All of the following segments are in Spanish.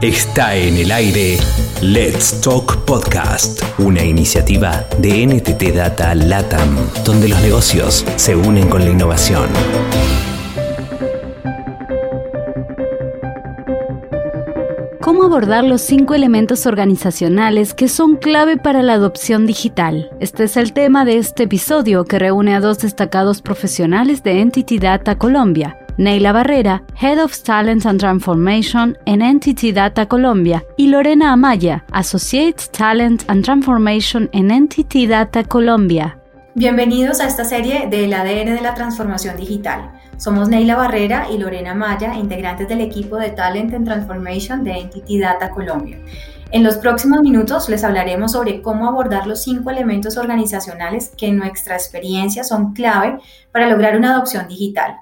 Está en el aire Let's Talk Podcast, una iniciativa de NTT Data LATAM, donde los negocios se unen con la innovación. ¿Cómo abordar los cinco elementos organizacionales que son clave para la adopción digital? Este es el tema de este episodio que reúne a dos destacados profesionales de Entity Data Colombia, Neila Barrera, Head of Talent and Transformation en Entity Data Colombia, y Lorena Amaya, Associate Talent and Transformation en Entity Data Colombia. Bienvenidos a esta serie del ADN de la transformación digital. Somos Neila Barrera y Lorena Amaya, integrantes del equipo de Talent and Transformation de Entity Data Colombia. En los próximos minutos les hablaremos sobre cómo abordar los cinco elementos organizacionales que en nuestra experiencia son clave para lograr una adopción digital.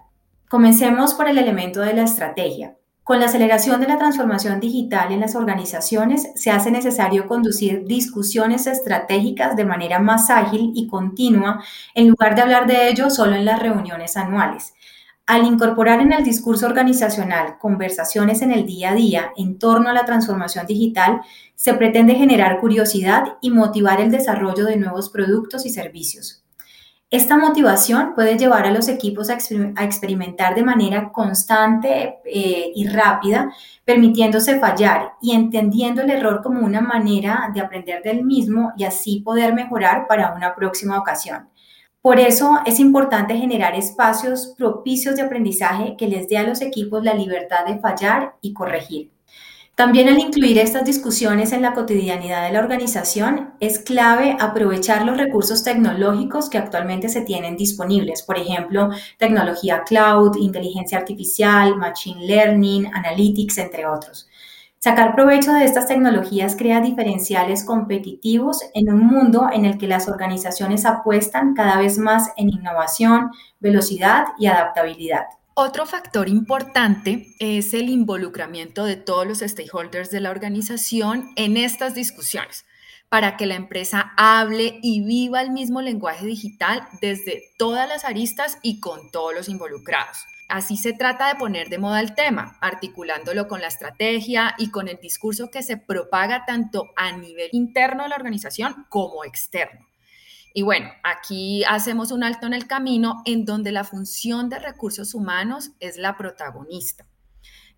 Comencemos por el elemento de la estrategia. Con la aceleración de la transformación digital en las organizaciones, se hace necesario conducir discusiones estratégicas de manera más ágil y continua, en lugar de hablar de ello solo en las reuniones anuales. Al incorporar en el discurso organizacional conversaciones en el día a día en torno a la transformación digital, se pretende generar curiosidad y motivar el desarrollo de nuevos productos y servicios. Esta motivación puede llevar a los equipos a, experimentar de manera constante eh, y rápida, permitiéndose fallar y entendiendo el error como una manera de aprender del mismo y así poder mejorar para una próxima ocasión. Por eso es importante generar espacios propicios de aprendizaje que les dé a los equipos la libertad de fallar y corregir. También al incluir estas discusiones en la cotidianidad de la organización, es clave aprovechar los recursos tecnológicos que actualmente se tienen disponibles, por ejemplo, tecnología cloud, inteligencia artificial, machine learning, analytics, entre otros. Sacar provecho de estas tecnologías crea diferenciales competitivos en un mundo en el que las organizaciones apuestan cada vez más en innovación, velocidad y adaptabilidad. Otro factor importante es el involucramiento de todos los stakeholders de la organización en estas discusiones para que la empresa hable y viva el mismo lenguaje digital desde todas las aristas y con todos los involucrados. Así se trata de poner de moda el tema, articulándolo con la estrategia y con el discurso que se propaga tanto a nivel interno de la organización como externo. Y bueno, aquí hacemos un alto en el camino en donde la función de recursos humanos es la protagonista.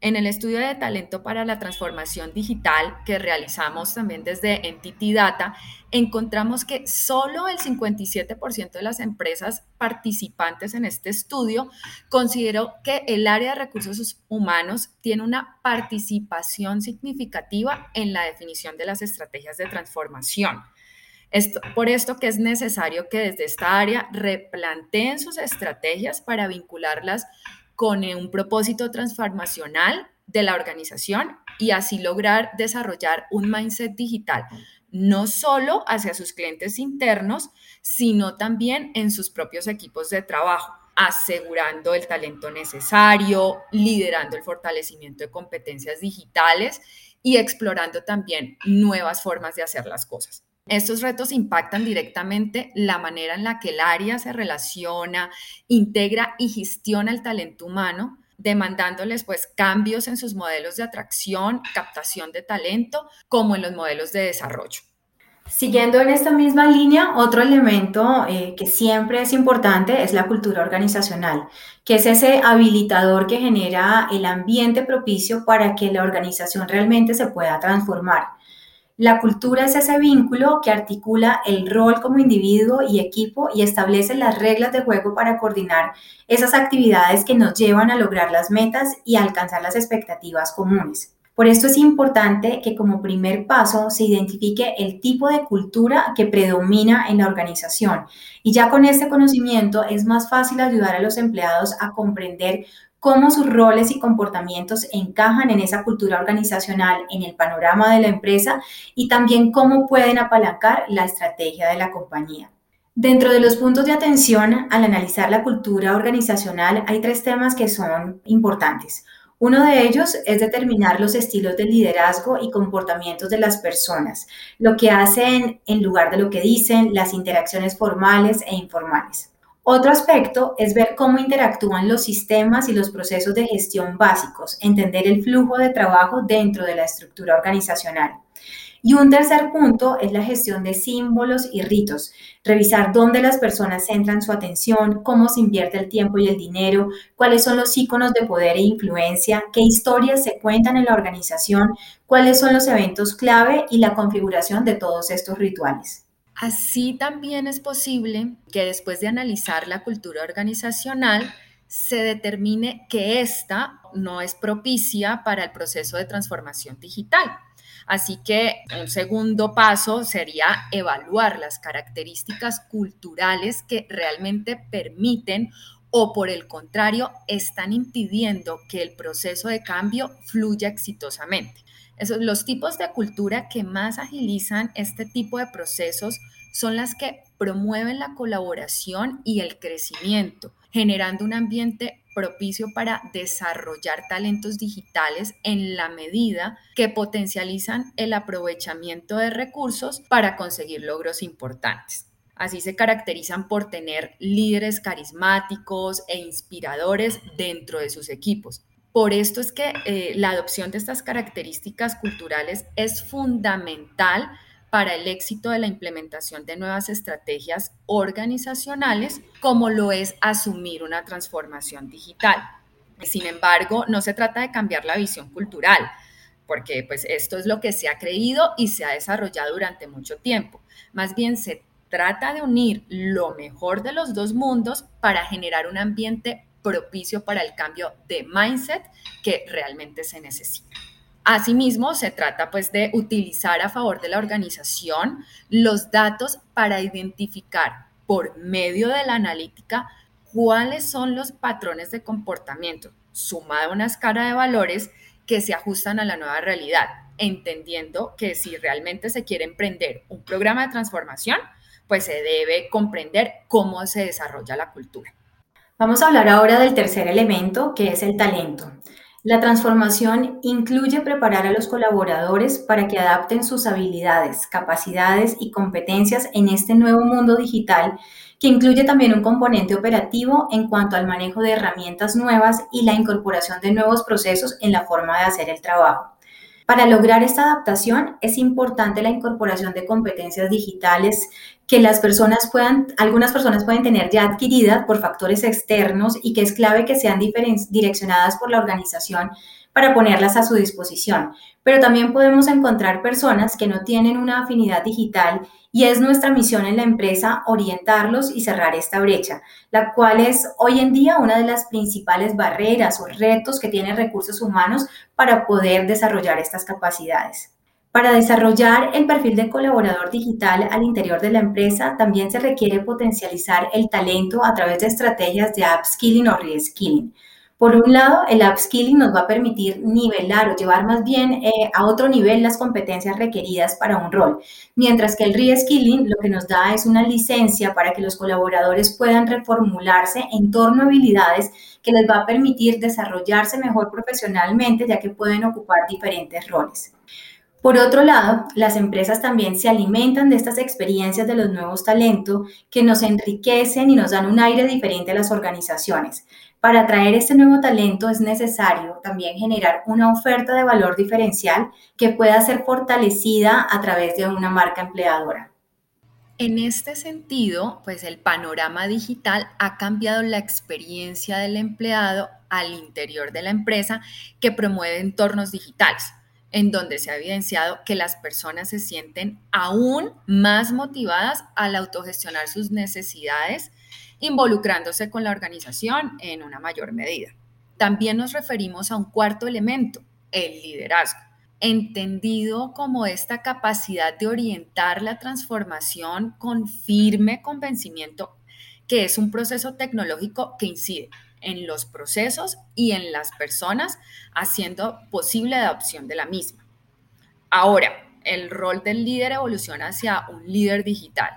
En el estudio de talento para la transformación digital que realizamos también desde Entity Data, encontramos que solo el 57% de las empresas participantes en este estudio consideró que el área de recursos humanos tiene una participación significativa en la definición de las estrategias de transformación por esto que es necesario que desde esta área replanteen sus estrategias para vincularlas con un propósito transformacional de la organización y así lograr desarrollar un mindset digital, no solo hacia sus clientes internos, sino también en sus propios equipos de trabajo, asegurando el talento necesario, liderando el fortalecimiento de competencias digitales y explorando también nuevas formas de hacer las cosas. Estos retos impactan directamente la manera en la que el área se relaciona, integra y gestiona el talento humano, demandándoles pues cambios en sus modelos de atracción, captación de talento, como en los modelos de desarrollo. Siguiendo en esta misma línea, otro elemento eh, que siempre es importante es la cultura organizacional, que es ese habilitador que genera el ambiente propicio para que la organización realmente se pueda transformar. La cultura es ese vínculo que articula el rol como individuo y equipo y establece las reglas de juego para coordinar esas actividades que nos llevan a lograr las metas y alcanzar las expectativas comunes. Por esto es importante que como primer paso se identifique el tipo de cultura que predomina en la organización y ya con este conocimiento es más fácil ayudar a los empleados a comprender cómo sus roles y comportamientos encajan en esa cultura organizacional, en el panorama de la empresa y también cómo pueden apalancar la estrategia de la compañía. Dentro de los puntos de atención al analizar la cultura organizacional hay tres temas que son importantes. Uno de ellos es determinar los estilos de liderazgo y comportamientos de las personas, lo que hacen en lugar de lo que dicen, las interacciones formales e informales. Otro aspecto es ver cómo interactúan los sistemas y los procesos de gestión básicos, entender el flujo de trabajo dentro de la estructura organizacional. Y un tercer punto es la gestión de símbolos y ritos, revisar dónde las personas centran su atención, cómo se invierte el tiempo y el dinero, cuáles son los iconos de poder e influencia, qué historias se cuentan en la organización, cuáles son los eventos clave y la configuración de todos estos rituales. Así también es posible que después de analizar la cultura organizacional, se determine que ésta no es propicia para el proceso de transformación digital. Así que un segundo paso sería evaluar las características culturales que realmente permiten o por el contrario están impidiendo que el proceso de cambio fluya exitosamente los tipos de cultura que más agilizan este tipo de procesos son las que promueven la colaboración y el crecimiento, generando un ambiente propicio para desarrollar talentos digitales en la medida que potencializan el aprovechamiento de recursos para conseguir logros importantes. Así se caracterizan por tener líderes carismáticos e inspiradores dentro de sus equipos, por esto es que eh, la adopción de estas características culturales es fundamental para el éxito de la implementación de nuevas estrategias organizacionales, como lo es asumir una transformación digital. Sin embargo, no se trata de cambiar la visión cultural, porque pues esto es lo que se ha creído y se ha desarrollado durante mucho tiempo. Más bien se trata de unir lo mejor de los dos mundos para generar un ambiente propicio para el cambio de mindset que realmente se necesita. Asimismo, se trata pues de utilizar a favor de la organización los datos para identificar por medio de la analítica cuáles son los patrones de comportamiento, sumado a una escala de valores que se ajustan a la nueva realidad, entendiendo que si realmente se quiere emprender un programa de transformación, pues se debe comprender cómo se desarrolla la cultura. Vamos a hablar ahora del tercer elemento, que es el talento. La transformación incluye preparar a los colaboradores para que adapten sus habilidades, capacidades y competencias en este nuevo mundo digital, que incluye también un componente operativo en cuanto al manejo de herramientas nuevas y la incorporación de nuevos procesos en la forma de hacer el trabajo. Para lograr esta adaptación es importante la incorporación de competencias digitales que las personas puedan, algunas personas pueden tener ya adquiridas por factores externos y que es clave que sean direccionadas por la organización para ponerlas a su disposición. Pero también podemos encontrar personas que no tienen una afinidad digital y es nuestra misión en la empresa orientarlos y cerrar esta brecha, la cual es hoy en día una de las principales barreras o retos que tienen recursos humanos para poder desarrollar estas capacidades. Para desarrollar el perfil de colaborador digital al interior de la empresa, también se requiere potencializar el talento a través de estrategias de upskilling o reskilling. Por un lado, el upskilling nos va a permitir nivelar o llevar más bien eh, a otro nivel las competencias requeridas para un rol, mientras que el reskilling lo que nos da es una licencia para que los colaboradores puedan reformularse en torno a habilidades que les va a permitir desarrollarse mejor profesionalmente, ya que pueden ocupar diferentes roles. Por otro lado, las empresas también se alimentan de estas experiencias de los nuevos talentos que nos enriquecen y nos dan un aire diferente a las organizaciones. Para atraer este nuevo talento es necesario también generar una oferta de valor diferencial que pueda ser fortalecida a través de una marca empleadora. En este sentido, pues el panorama digital ha cambiado la experiencia del empleado al interior de la empresa que promueve entornos digitales en donde se ha evidenciado que las personas se sienten aún más motivadas al autogestionar sus necesidades, involucrándose con la organización en una mayor medida. También nos referimos a un cuarto elemento, el liderazgo, entendido como esta capacidad de orientar la transformación con firme convencimiento que es un proceso tecnológico que incide en los procesos y en las personas, haciendo posible la adopción de la misma. Ahora, el rol del líder evoluciona hacia un líder digital,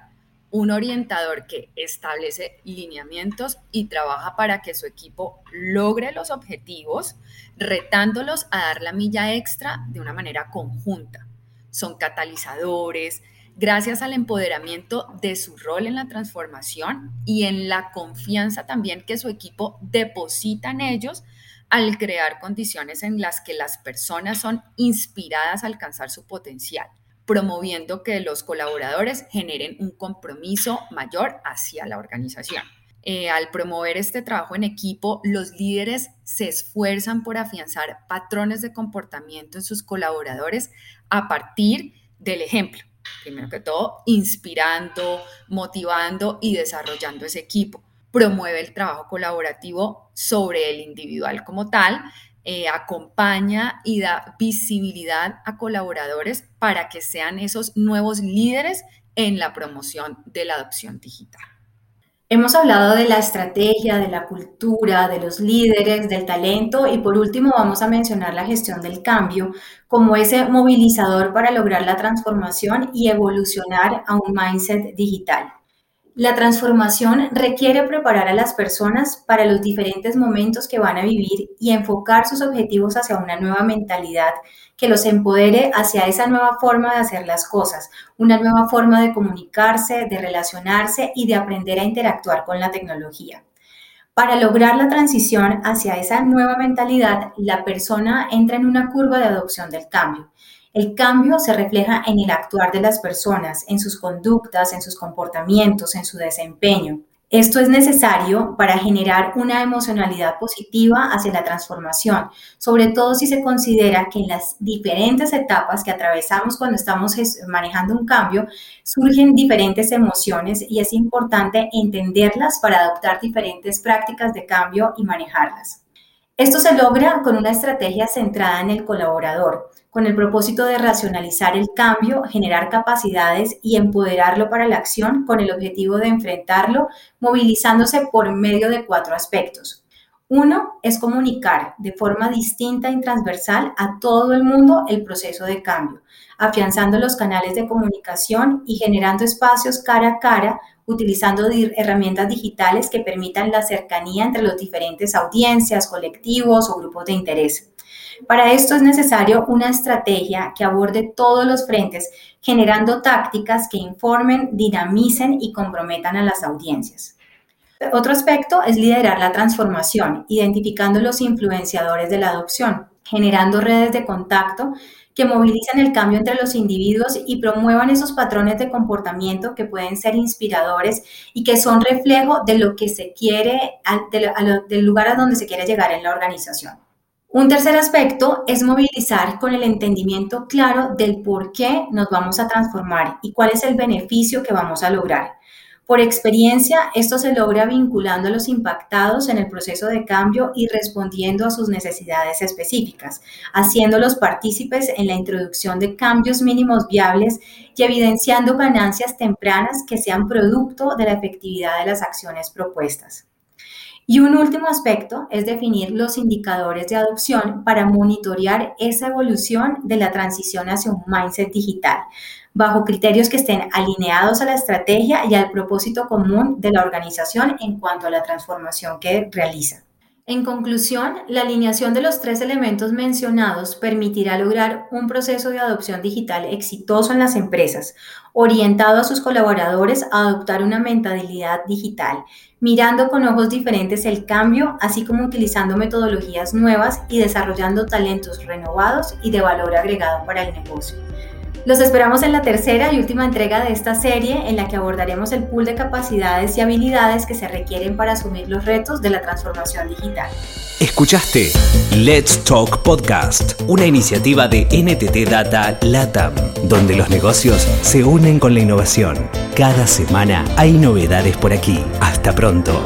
un orientador que establece lineamientos y trabaja para que su equipo logre los objetivos, retándolos a dar la milla extra de una manera conjunta. Son catalizadores, gracias al empoderamiento de su rol en la transformación y en la confianza también que su equipo deposita en ellos al crear condiciones en las que las personas son inspiradas a alcanzar su potencial, promoviendo que los colaboradores generen un compromiso mayor hacia la organización. Eh, al promover este trabajo en equipo, los líderes se esfuerzan por afianzar patrones de comportamiento en sus colaboradores a partir del ejemplo primero que todo, inspirando, motivando y desarrollando ese equipo. Promueve el trabajo colaborativo sobre el individual como tal, eh, acompaña y da visibilidad a colaboradores para que sean esos nuevos líderes en la promoción de la adopción digital. Hemos hablado de la estrategia, de la cultura, de los líderes, del talento y por último vamos a mencionar la gestión del cambio como ese movilizador para lograr la transformación y evolucionar a un mindset digital. La transformación requiere preparar a las personas para los diferentes momentos que van a vivir y enfocar sus objetivos hacia una nueva mentalidad que los empodere hacia esa nueva forma de hacer las cosas, una nueva forma de comunicarse, de relacionarse y de aprender a interactuar con la tecnología. Para lograr la transición hacia esa nueva mentalidad, la persona entra en una curva de adopción del cambio el cambio se refleja en el actuar de las personas, en sus conductas, en sus comportamientos, en su desempeño. Esto es necesario para generar una emocionalidad positiva hacia la transformación, sobre todo si se considera que en las diferentes etapas que atravesamos cuando estamos manejando un cambio, surgen diferentes emociones y es importante entenderlas para adoptar diferentes prácticas de cambio y manejarlas. Esto se logra con una estrategia centrada en el colaborador, con el propósito de racionalizar el cambio, generar capacidades y empoderarlo para la acción con el objetivo de enfrentarlo, movilizándose por medio de cuatro aspectos. Uno es comunicar de forma distinta y transversal a todo el mundo el proceso de cambio, afianzando los canales de comunicación y generando espacios cara a cara, utilizando herramientas digitales que permitan la cercanía entre los diferentes audiencias, colectivos o grupos de interés. Para esto es necesario una estrategia que aborde todos los frentes, generando tácticas que informen, dinamicen y comprometan a las audiencias. Otro aspecto es liderar la transformación, identificando los influenciadores de la adopción, generando redes de contacto que movilicen el cambio entre los individuos y promuevan esos patrones de comportamiento que pueden ser inspiradores y que son reflejo de lo que se quiere, del lugar a donde se quiere llegar en la organización. Un tercer aspecto es movilizar con el entendimiento claro del por qué nos vamos a transformar y cuál es el beneficio que vamos a lograr. Por experiencia, esto se logra vinculando a los impactados en el proceso de cambio y respondiendo a sus necesidades específicas, haciéndolos partícipes en la introducción de cambios mínimos viables y evidenciando ganancias tempranas que sean producto de la efectividad de las acciones propuestas. Y un último aspecto es definir los indicadores de adopción para monitorear esa evolución de la transición hacia un mindset digital, bajo criterios que estén alineados a la estrategia y al propósito común de la organización en cuanto a la transformación que realiza. En conclusión, la alineación de los tres elementos mencionados permitirá lograr un proceso de adopción digital exitoso en las empresas, orientado a sus colaboradores a adoptar una mentalidad digital, mirando con ojos diferentes el cambio, así como utilizando metodologías nuevas y desarrollando talentos renovados y de valor agregado para el negocio. Los esperamos en la tercera y última entrega de esta serie en la que abordaremos el pool de capacidades y habilidades que se requieren para asumir los retos de la transformación digital. Escuchaste Let's Talk Podcast, una iniciativa de NTT Data LATAM, donde los negocios se unen con la innovación. Cada semana hay novedades por aquí. Hasta pronto.